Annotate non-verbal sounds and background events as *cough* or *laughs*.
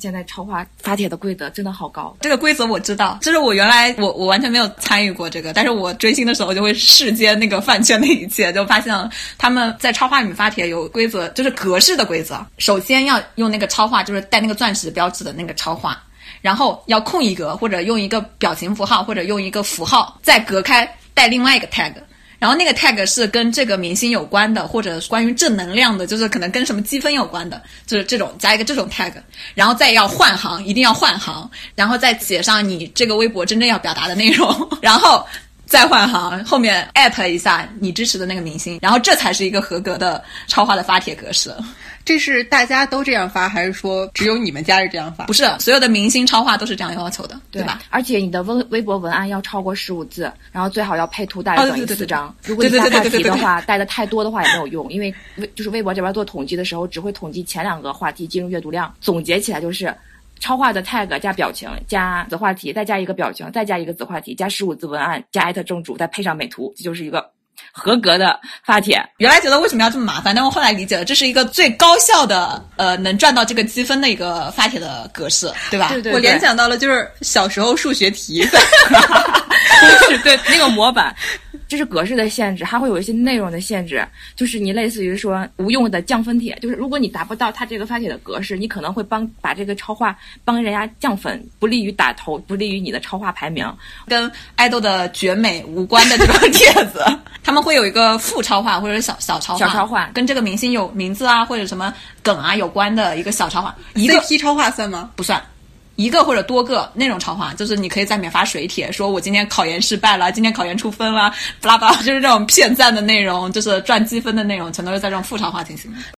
现在超话发帖的规则真的好高，这个规则我知道，就是我原来我我完全没有参与过这个，但是我追星的时候就会视奸那个饭圈的一切，就发现他们在超话里面发帖有规则，就是格式的规则。首先要用那个超话，就是带那个钻石标志的那个超话，然后要空一格或者用一个表情符号或者用一个符号再隔开带另外一个 tag。然后那个 tag 是跟这个明星有关的，或者关于正能量的，就是可能跟什么积分有关的，就是这种加一个这种 tag，然后再要换行，一定要换行，然后再写上你这个微博真正要表达的内容，然 *laughs* 后再换行，后面艾特一下你支持的那个明星，然后这才是一个合格的超话的发帖格式。这是大家都这样发，还是说只有你们家是这样发？不是，所有的明星超话都是这样要求的，对吧？而且你的微微博文案要超过十五字，然后最好要配图带等于四张。如果你加话题的话，带的太多的话也没有用，因为微就是微博这边做统计的时候，只会统计前两个话题进入阅读量。总结起来就是，超话的 tag 加表情加子话题，再加一个表情，再加一个子话题，加十五字文案，加艾特正主，再配上美图，这就是一个。合格的发帖，原来觉得为什么要这么麻烦，但我后来理解了，这是一个最高效的，呃，能赚到这个积分的一个发帖的格式，对吧？对对对。我联想到了就是小时候数学题，*laughs* 是对那个模板。这是格式的限制，还会有一些内容的限制，就是你类似于说无用的降分帖，就是如果你达不到他这个发帖的格式，你可能会帮把这个超话帮人家降分，不利于打头，不利于你的超话排名。跟爱豆的绝美无关的这种帖子，*laughs* 他们会有一个副超话或者小小超话，小超话跟这个明星有名字啊或者什么梗啊有关的一个小超话，一个 CP 超话算吗？不算。一个或者多个那种超话，就是你可以在里面发水帖，说我今天考研失败了，今天考研出分了，巴拉巴拉，就是这种骗赞的内容，就是赚积分的内容，全都是在这种副超话进行。